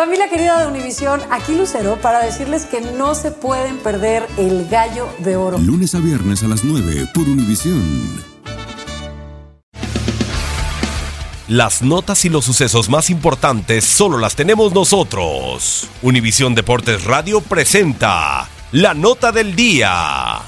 Familia querida de Univisión, aquí Lucero para decirles que no se pueden perder el gallo de oro. Lunes a viernes a las 9 por Univisión. Las notas y los sucesos más importantes solo las tenemos nosotros. Univisión Deportes Radio presenta la nota del día.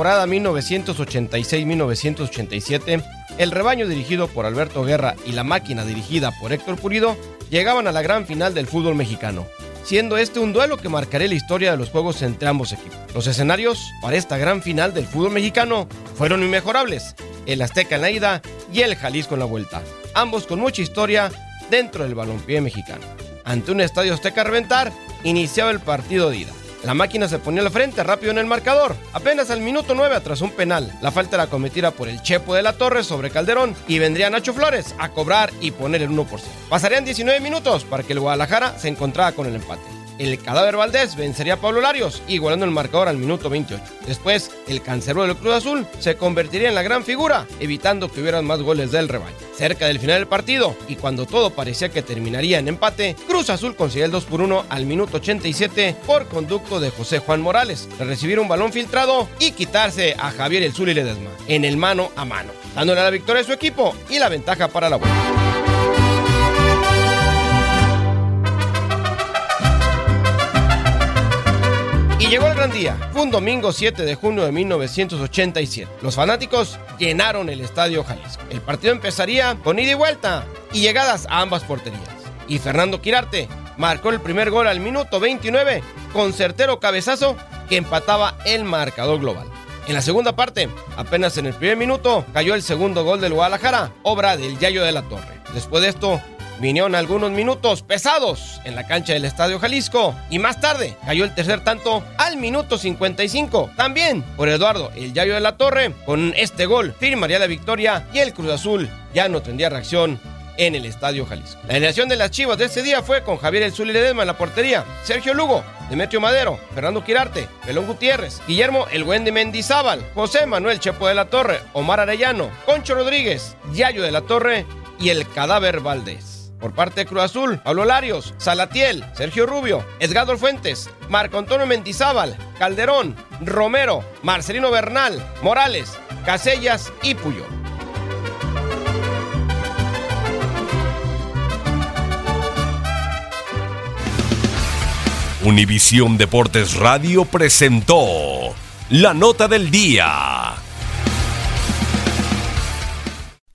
Temporada 1986-1987, el rebaño dirigido por Alberto Guerra y la máquina dirigida por Héctor Purido llegaban a la gran final del fútbol mexicano, siendo este un duelo que marcaría la historia de los juegos entre ambos equipos. Los escenarios para esta gran final del fútbol mexicano fueron inmejorables, el Azteca en la ida y el Jalisco en la vuelta, ambos con mucha historia dentro del balompié mexicano. Ante un estadio Azteca a reventar, iniciaba el partido de ida. La máquina se ponía al frente rápido en el marcador. Apenas al minuto 9 tras un penal. La falta era cometida por el Chepo de la Torre sobre Calderón y vendría Nacho Flores a cobrar y poner el 1 por 0. Pasarían 19 minutos para que el Guadalajara se encontrara con el empate. El cadáver Valdés vencería a Pablo Larios, igualando el marcador al minuto 28. Después, el cancerbero del Cruz Azul se convertiría en la gran figura, evitando que hubieran más goles del rebaño. Cerca del final del partido, y cuando todo parecía que terminaría en empate, Cruz Azul consiguió el 2 por 1 al minuto 87 por conducto de José Juan Morales, de recibir un balón filtrado y quitarse a Javier El Zuli Ledesma en el mano a mano, dándole la victoria a su equipo y la ventaja para la vuelta. Llegó el gran día. Fue un domingo 7 de junio de 1987. Los fanáticos llenaron el estadio Jalisco. El partido empezaría con ida y vuelta y llegadas a ambas porterías. Y Fernando Quirarte marcó el primer gol al minuto 29 con certero cabezazo que empataba el marcador global. En la segunda parte, apenas en el primer minuto, cayó el segundo gol del Guadalajara, obra del Yayo de la Torre. Después de esto, vinieron algunos minutos pesados en la cancha del Estadio Jalisco y más tarde cayó el tercer tanto al minuto 55, también por Eduardo el Yayo de la Torre. Con este gol firmaría la victoria y el Cruz Azul ya no tendría reacción en el Estadio Jalisco. La alineación de las Chivas de ese día fue con Javier El Zuli Ledesma en la portería, Sergio Lugo, Demetrio Madero, Fernando Quirarte, Pelón Gutiérrez, Guillermo El Wendy Mendizábal, José Manuel Chepo de la Torre, Omar Arellano, Concho Rodríguez, Yayo de la Torre y el Cadáver Valdés. Por parte de Cruz Azul, Pablo Larios, Salatiel, Sergio Rubio, Edgardo Fuentes, Marco Antonio Mendizábal, Calderón, Romero, Marcelino Bernal, Morales, Casellas y Puyol. Univisión Deportes Radio presentó la nota del día.